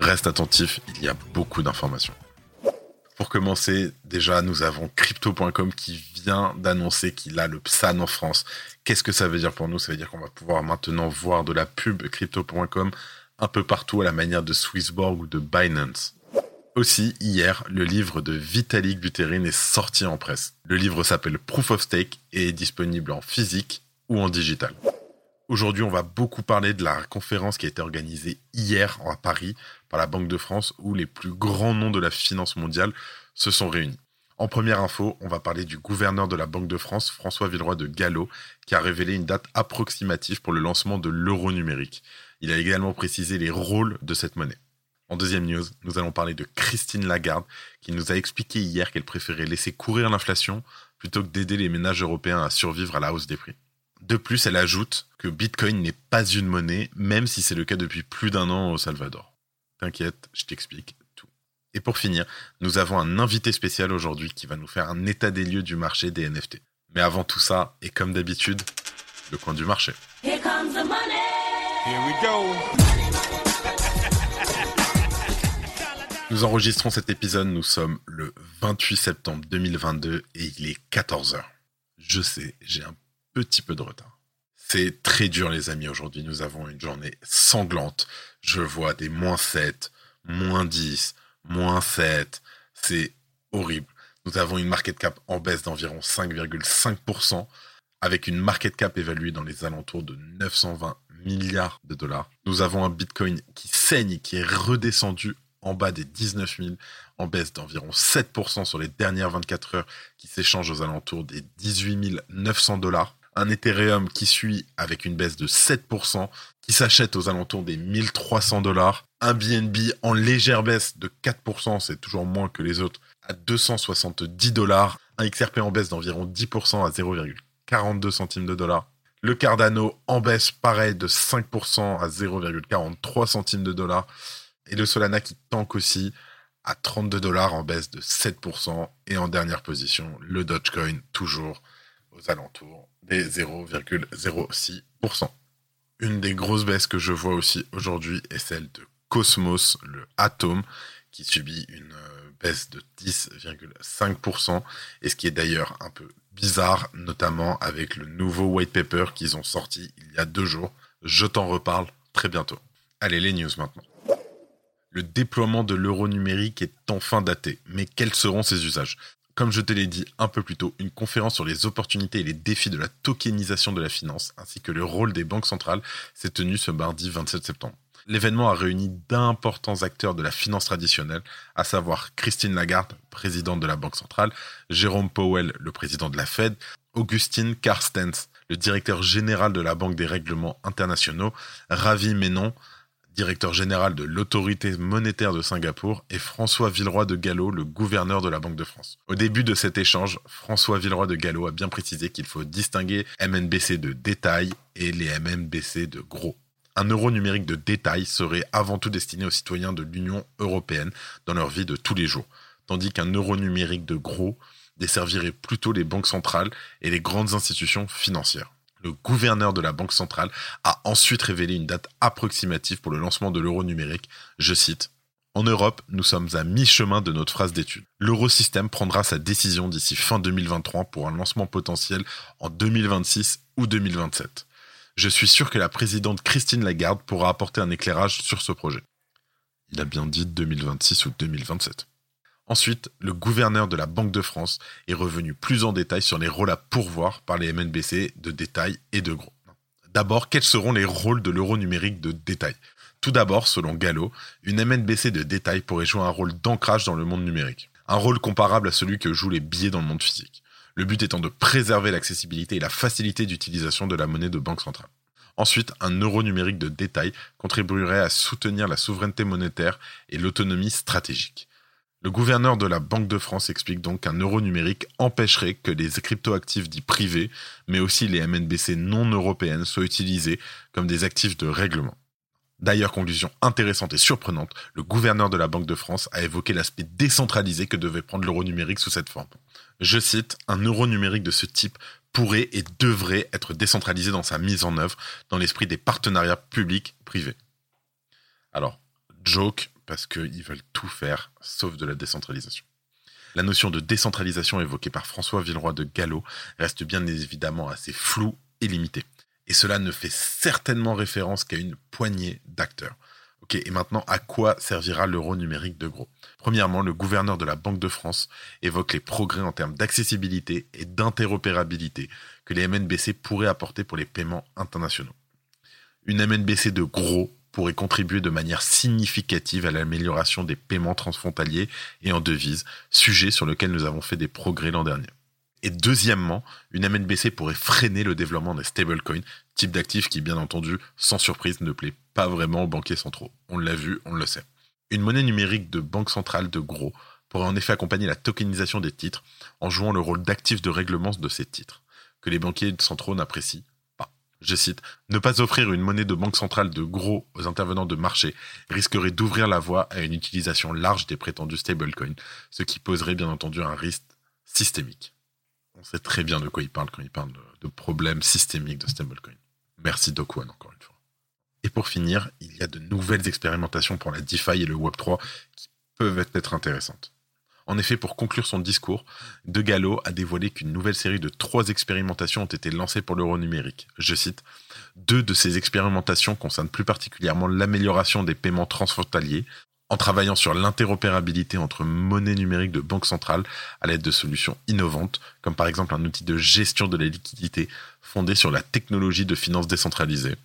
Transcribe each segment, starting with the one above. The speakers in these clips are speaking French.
Reste attentif, il y a beaucoup d'informations. Pour commencer, déjà, nous avons crypto.com qui vient d'annoncer qu'il a le PSAN en France. Qu'est-ce que ça veut dire pour nous? Ça veut dire qu'on va pouvoir maintenant voir de la pub crypto.com un peu partout à la manière de Swissborg ou de Binance. Aussi, hier, le livre de Vitalik Buterin est sorti en presse. Le livre s'appelle Proof of Stake et est disponible en physique ou en digital. Aujourd'hui, on va beaucoup parler de la conférence qui a été organisée hier à Paris par la Banque de France où les plus grands noms de la finance mondiale se sont réunis. En première info, on va parler du gouverneur de la Banque de France, François Villeroy de Gallo, qui a révélé une date approximative pour le lancement de l'euro numérique. Il a également précisé les rôles de cette monnaie. En deuxième news, nous allons parler de Christine Lagarde, qui nous a expliqué hier qu'elle préférait laisser courir l'inflation plutôt que d'aider les ménages européens à survivre à la hausse des prix. De plus, elle ajoute que Bitcoin n'est pas une monnaie, même si c'est le cas depuis plus d'un an au Salvador. T'inquiète, je t'explique tout. Et pour finir, nous avons un invité spécial aujourd'hui qui va nous faire un état des lieux du marché des NFT. Mais avant tout ça, et comme d'habitude, le coin du marché. Here comes the money. Here we go. Nous enregistrons cet épisode, nous sommes le 28 septembre 2022 et il est 14h. Je sais, j'ai un petit peu de retard. C'est très dur les amis aujourd'hui, nous avons une journée sanglante. Je vois des moins 7, moins 10, moins 7, c'est horrible. Nous avons une market cap en baisse d'environ 5,5%, avec une market cap évaluée dans les alentours de 920 milliards de dollars. Nous avons un Bitcoin qui saigne et qui est redescendu en bas des 19 000, en baisse d'environ 7% sur les dernières 24 heures, qui s'échange aux alentours des 18 900 dollars. Un Ethereum qui suit avec une baisse de 7%, qui s'achète aux alentours des 1300 dollars. Un BNB en légère baisse de 4%, c'est toujours moins que les autres, à 270 dollars. Un XRP en baisse d'environ 10% à 0,42 centimes de dollars. Le Cardano en baisse, pareil, de 5% à 0,43 centimes de dollars. Et le Solana qui tank aussi à 32 dollars en baisse de 7%. Et en dernière position, le Dogecoin toujours aux alentours des 0,06%. Une des grosses baisses que je vois aussi aujourd'hui est celle de Cosmos, le Atom, qui subit une euh, baisse de 10,5%, et ce qui est d'ailleurs un peu bizarre, notamment avec le nouveau white paper qu'ils ont sorti il y a deux jours. Je t'en reparle très bientôt. Allez, les news maintenant. Le déploiement de l'euro numérique est enfin daté, mais quels seront ses usages? Comme je te l'ai dit un peu plus tôt, une conférence sur les opportunités et les défis de la tokenisation de la finance, ainsi que le rôle des banques centrales, s'est tenue ce mardi 27 septembre. L'événement a réuni d'importants acteurs de la finance traditionnelle, à savoir Christine Lagarde, présidente de la Banque centrale, Jérôme Powell, le président de la Fed, Augustine Carstens, le directeur général de la Banque des règlements internationaux, Ravi Menon, directeur général de l'autorité monétaire de Singapour, et François Villeroy de Gallo, le gouverneur de la Banque de France. Au début de cet échange, François Villeroy de Gallo a bien précisé qu'il faut distinguer MNBC de détail et les MNBC de gros. Un euro numérique de détail serait avant tout destiné aux citoyens de l'Union européenne dans leur vie de tous les jours, tandis qu'un euro numérique de gros desservirait plutôt les banques centrales et les grandes institutions financières. Le gouverneur de la Banque centrale a ensuite révélé une date approximative pour le lancement de l'euro numérique. Je cite en Europe, nous sommes à mi-chemin de notre phase d'étude. L'eurosystème prendra sa décision d'ici fin 2023 pour un lancement potentiel en 2026 ou 2027. Je suis sûr que la présidente Christine Lagarde pourra apporter un éclairage sur ce projet. Il a bien dit 2026 ou 2027. Ensuite, le gouverneur de la Banque de France est revenu plus en détail sur les rôles à pourvoir par les MNBC de détail et de gros. D'abord, quels seront les rôles de l'euro numérique de détail? Tout d'abord, selon Gallo, une MNBC de détail pourrait jouer un rôle d'ancrage dans le monde numérique. Un rôle comparable à celui que jouent les billets dans le monde physique. Le but étant de préserver l'accessibilité et la facilité d'utilisation de la monnaie de banque centrale. Ensuite, un euro numérique de détail contribuerait à soutenir la souveraineté monétaire et l'autonomie stratégique. Le gouverneur de la Banque de France explique donc qu'un euro numérique empêcherait que les cryptoactifs dits privés, mais aussi les MNBC non européennes, soient utilisés comme des actifs de règlement. D'ailleurs, conclusion intéressante et surprenante, le gouverneur de la Banque de France a évoqué l'aspect décentralisé que devait prendre l'euro numérique sous cette forme. Je cite, un euro numérique de ce type pourrait et devrait être décentralisé dans sa mise en œuvre dans l'esprit des partenariats publics-privés. Alors, joke, parce qu'ils veulent tout faire sauf de la décentralisation. La notion de décentralisation évoquée par François Villeroy de Gallo reste bien évidemment assez floue et limitée. Et cela ne fait certainement référence qu'à une poignée d'acteurs. Ok, et maintenant, à quoi servira l'euro numérique de gros? Premièrement, le gouverneur de la Banque de France évoque les progrès en termes d'accessibilité et d'interopérabilité que les MNBC pourraient apporter pour les paiements internationaux. Une MNBC de gros pourrait contribuer de manière significative à l'amélioration des paiements transfrontaliers et en devises, sujet sur lequel nous avons fait des progrès l'an dernier. Et deuxièmement, une MNBC pourrait freiner le développement des stablecoins, type d'actifs qui, bien entendu, sans surprise, ne plaît pas vraiment aux banquiers centraux. On l'a vu, on le sait. Une monnaie numérique de banque centrale de gros pourrait en effet accompagner la tokenisation des titres en jouant le rôle d'actif de règlement de ces titres, que les banquiers centraux n'apprécient. Je cite, Ne pas offrir une monnaie de banque centrale de gros aux intervenants de marché risquerait d'ouvrir la voie à une utilisation large des prétendus stablecoins, ce qui poserait bien entendu un risque systémique. On sait très bien de quoi il parle quand il parle de, problèmes systémiques de stablecoin. Merci Doc encore une fois. Et pour finir, il y a de nouvelles expérimentations pour la DeFi et le Web3 qui peuvent être intéressantes. En effet, pour conclure son discours, De Gallo a dévoilé qu'une nouvelle série de trois expérimentations ont été lancées pour l'euro numérique. Je cite Deux de ces expérimentations concernent plus particulièrement l'amélioration des paiements transfrontaliers, en travaillant sur l'interopérabilité entre monnaie numérique de banque centrale à l'aide de solutions innovantes, comme par exemple un outil de gestion de la liquidité fondé sur la technologie de finance décentralisée.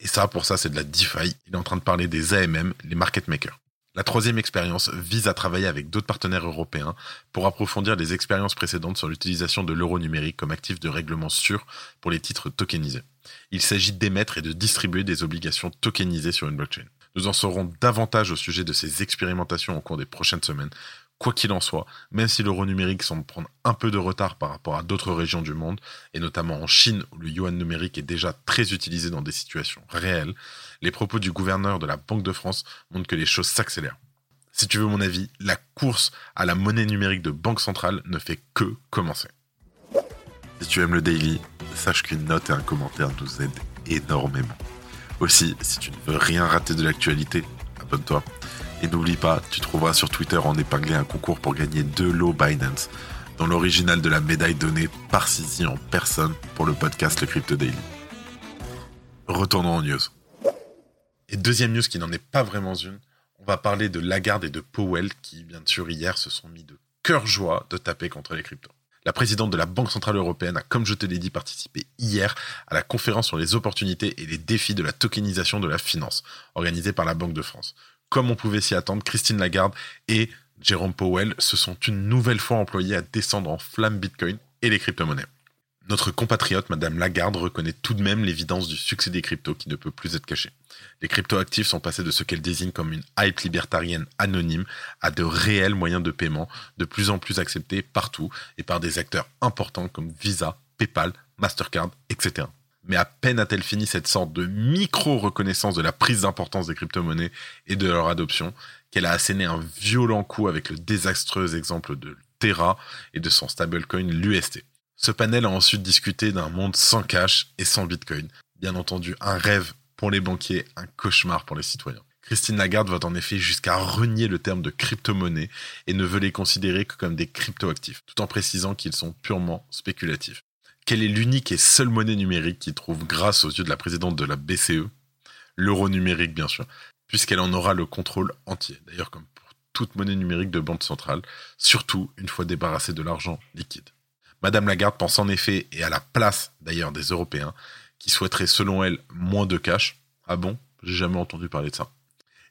Et ça, pour ça, c'est de la DeFi. Il est en train de parler des AMM, les market makers. La troisième expérience vise à travailler avec d'autres partenaires européens pour approfondir les expériences précédentes sur l'utilisation de l'euro numérique comme actif de règlement sûr pour les titres tokenisés. Il s'agit d'émettre et de distribuer des obligations tokenisées sur une blockchain. Nous en saurons davantage au sujet de ces expérimentations au cours des prochaines semaines. Quoi qu'il en soit, même si l'euro numérique semble prendre un peu de retard par rapport à d'autres régions du monde, et notamment en Chine où le yuan numérique est déjà très utilisé dans des situations réelles, les propos du gouverneur de la Banque de France montrent que les choses s'accélèrent. Si tu veux mon avis, la course à la monnaie numérique de banque centrale ne fait que commencer. Si tu aimes le daily, sache qu'une note et un commentaire nous aident énormément. Aussi, si tu ne veux rien rater de l'actualité, abonne-toi. Et n'oublie pas, tu trouveras sur Twitter en épinglé un concours pour gagner deux lots Binance, dont l'original de la médaille donnée par Sisi en personne pour le podcast Le Crypto Daily. Retournons en news. Et deuxième news qui n'en est pas vraiment une, on va parler de Lagarde et de Powell qui, bien sûr, hier se sont mis de cœur joie de taper contre les cryptos. La présidente de la Banque Centrale Européenne a, comme je te l'ai dit, participé hier à la conférence sur les opportunités et les défis de la tokenisation de la finance, organisée par la Banque de France. Comme on pouvait s'y attendre, Christine Lagarde et Jérôme Powell se sont une nouvelle fois employés à descendre en flamme Bitcoin et les crypto-monnaies. Notre compatriote, Madame Lagarde, reconnaît tout de même l'évidence du succès des cryptos qui ne peut plus être caché. Les cryptoactifs sont passés de ce qu'elle désigne comme une hype libertarienne anonyme à de réels moyens de paiement de plus en plus acceptés partout et par des acteurs importants comme Visa, PayPal, Mastercard, etc. Mais à peine a-t-elle fini cette sorte de micro-reconnaissance de la prise d'importance des crypto-monnaies et de leur adoption qu'elle a asséné un violent coup avec le désastreux exemple de Terra et de son stablecoin l'UST. Ce panel a ensuite discuté d'un monde sans cash et sans bitcoin. Bien entendu, un rêve pour les banquiers, un cauchemar pour les citoyens. Christine Lagarde va en effet jusqu'à renier le terme de crypto-monnaie et ne veut les considérer que comme des crypto-actifs, tout en précisant qu'ils sont purement spéculatifs. Quelle est l'unique et seule monnaie numérique qui trouve grâce aux yeux de la présidente de la BCE L'euro numérique, bien sûr, puisqu'elle en aura le contrôle entier. D'ailleurs, comme pour toute monnaie numérique de banque centrale, surtout une fois débarrassée de l'argent liquide. Madame Lagarde pense en effet, et à la place d'ailleurs des Européens, qui souhaiteraient selon elle moins de cash. Ah bon? J'ai jamais entendu parler de ça.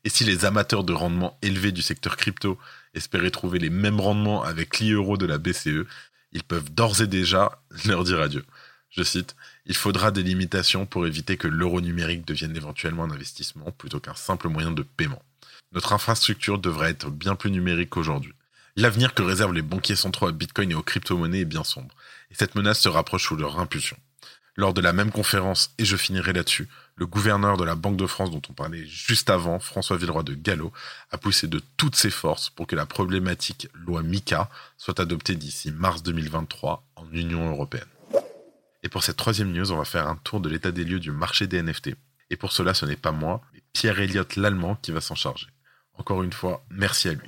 Et si les amateurs de rendement élevés du secteur crypto espéraient trouver les mêmes rendements avec l'e-euro de la BCE, ils peuvent d'ores et déjà leur dire adieu. Je cite, Il faudra des limitations pour éviter que l'euro numérique devienne éventuellement un investissement plutôt qu'un simple moyen de paiement. Notre infrastructure devrait être bien plus numérique qu'aujourd'hui. L'avenir que réservent les banquiers centraux à Bitcoin et aux crypto-monnaies est bien sombre, et cette menace se rapproche sous leur impulsion. Lors de la même conférence, et je finirai là-dessus, le gouverneur de la Banque de France dont on parlait juste avant, François Villeroy de Gallo, a poussé de toutes ses forces pour que la problématique loi MICA soit adoptée d'ici mars 2023 en Union européenne. Et pour cette troisième news, on va faire un tour de l'état des lieux du marché des NFT. Et pour cela, ce n'est pas moi, mais Pierre Elliott l'Allemand qui va s'en charger. Encore une fois, merci à lui.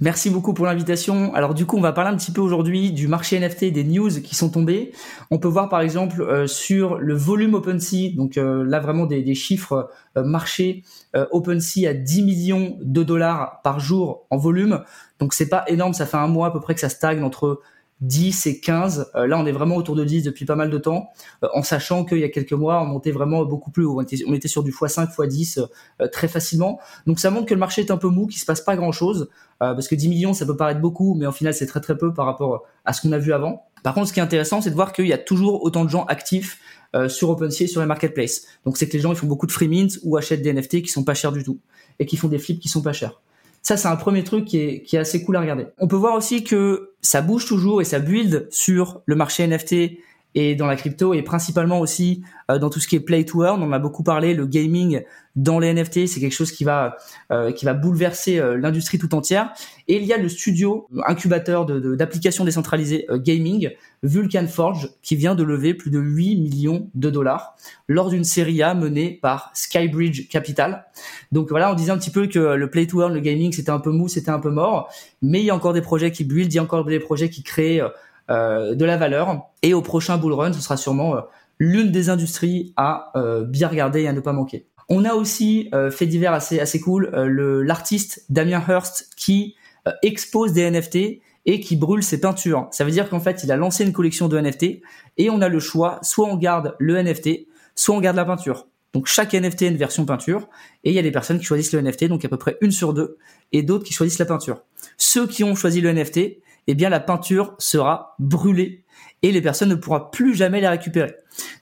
Merci beaucoup pour l'invitation. Alors du coup, on va parler un petit peu aujourd'hui du marché NFT, des news qui sont tombées. On peut voir par exemple euh, sur le volume OpenSea, donc euh, là vraiment des, chiffres euh, marché OpenSea à 10 millions de dollars par jour en volume. Donc c'est pas énorme, ça fait un mois à peu près que ça stagne entre 10 et 15. Euh, là, on est vraiment autour de 10 depuis pas mal de temps, euh, en sachant qu'il y a quelques mois, on montait vraiment beaucoup plus haut. On était, on était sur du x5, x10 euh, très facilement. Donc ça montre que le marché est un peu mou, qu'il se passe pas grand-chose, parce que 10 millions, ça peut paraître beaucoup, mais en final, c'est très très peu par rapport à ce qu'on a vu avant. Par contre, ce qui est intéressant, c'est de voir qu'il y a toujours autant de gens actifs sur OpenSea et sur les marketplaces. Donc c'est que les gens ils font beaucoup de free mints ou achètent des NFT qui sont pas chers du tout et qui font des flips qui sont pas chers. Ça, c'est un premier truc qui est, qui est assez cool à regarder. On peut voir aussi que ça bouge toujours et ça build sur le marché NFT et dans la crypto et principalement aussi euh, dans tout ce qui est play to earn. On a beaucoup parlé le gaming dans les NFT, c'est quelque chose qui va euh, qui va bouleverser euh, l'industrie tout entière. Et il y a le studio incubateur d'applications de, décentralisées gaming Vulcan Forge qui vient de lever plus de 8 millions de dollars lors d'une série A menée par Skybridge Capital. Donc voilà, on disait un petit peu que le play to earn, le gaming, c'était un peu mou, c'était un peu mort, mais il y a encore des projets qui build, il y a encore des projets qui créent de la valeur. Et au prochain bull run, ce sera sûrement euh, l'une des industries à euh, bien regarder et à ne pas manquer. On a aussi fait divers assez assez cool l'artiste Damien Hirst qui expose des NFT et qui brûle ses peintures. Ça veut dire qu'en fait, il a lancé une collection de NFT et on a le choix, soit on garde le NFT, soit on garde la peinture. Donc chaque NFT a une version peinture et il y a des personnes qui choisissent le NFT, donc à peu près une sur deux, et d'autres qui choisissent la peinture. Ceux qui ont choisi le NFT, eh bien la peinture sera brûlée et les personnes ne pourront plus jamais la récupérer.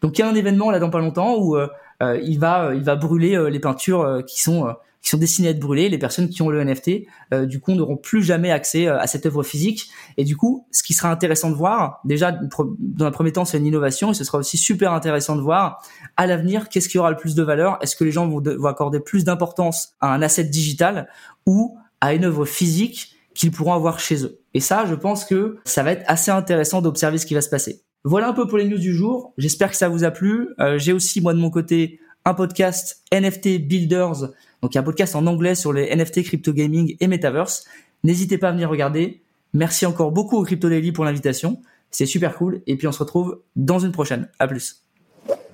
Donc il y a un événement là dans pas longtemps où euh, il va il va brûler euh, les peintures qui sont qui sont destinées à être brûlées. Les personnes qui ont le NFT du coup n'auront plus jamais accès à cette œuvre physique. Et du coup, ce qui sera intéressant de voir, déjà dans un premier temps, c'est une innovation et ce sera aussi super intéressant de voir à l'avenir qu'est-ce qui aura le plus de valeur? Est-ce que les gens vont, vont accorder plus d'importance à un asset digital ou à une œuvre physique qu'ils pourront avoir chez eux? Et ça, je pense que ça va être assez intéressant d'observer ce qui va se passer. Voilà un peu pour les news du jour. J'espère que ça vous a plu. Euh, j'ai aussi, moi, de mon côté, un podcast NFT Builders. Donc, un podcast en anglais sur les NFT, crypto gaming et metaverse. N'hésitez pas à venir regarder. Merci encore beaucoup au Crypto Daily pour l'invitation. C'est super cool. Et puis, on se retrouve dans une prochaine. À plus.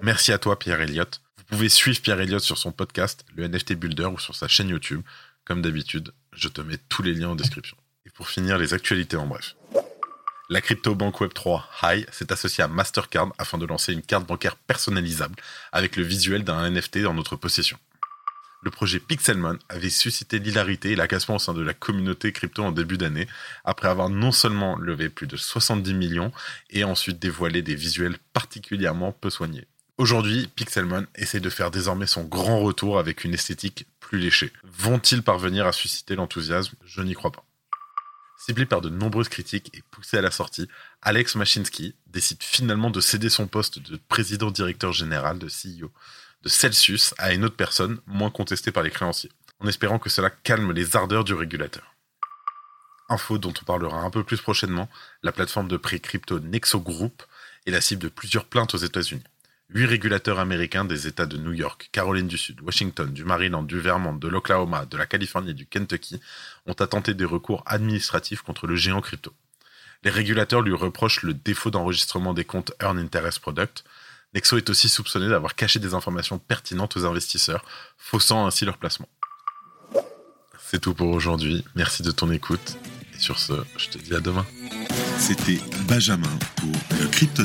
Merci à toi, Pierre Elliott. Vous pouvez suivre Pierre Elliott sur son podcast, le NFT Builder, ou sur sa chaîne YouTube. Comme d'habitude, je te mets tous les liens en description. Et pour finir, les actualités en bref. La CryptoBank Web3 High s'est associée à Mastercard afin de lancer une carte bancaire personnalisable avec le visuel d'un NFT dans notre possession. Le projet Pixelmon avait suscité l'hilarité et l'agacement au sein de la communauté crypto en début d'année, après avoir non seulement levé plus de 70 millions et ensuite dévoilé des visuels particulièrement peu soignés. Aujourd'hui, Pixelmon essaie de faire désormais son grand retour avec une esthétique plus léchée. Vont-ils parvenir à susciter l'enthousiasme? Je n'y crois pas. Ciblé par de nombreuses critiques et poussé à la sortie, Alex Mashinsky décide finalement de céder son poste de président-directeur général de CEO de Celsius à une autre personne moins contestée par les créanciers, en espérant que cela calme les ardeurs du régulateur. Info dont on parlera un peu plus prochainement, la plateforme de prix crypto Nexo Group est la cible de plusieurs plaintes aux États-Unis. Huit régulateurs américains des États de New York, Caroline du Sud, Washington, du Maryland, du Vermont, de l'Oklahoma, de la Californie et du Kentucky ont attenté des recours administratifs contre le géant crypto. Les régulateurs lui reprochent le défaut d'enregistrement des comptes Earn Interest Product. Nexo est aussi soupçonné d'avoir caché des informations pertinentes aux investisseurs, faussant ainsi leur placement. C'est tout pour aujourd'hui. Merci de ton écoute. Et sur ce, je te dis à demain. C'était Benjamin pour le Crypto.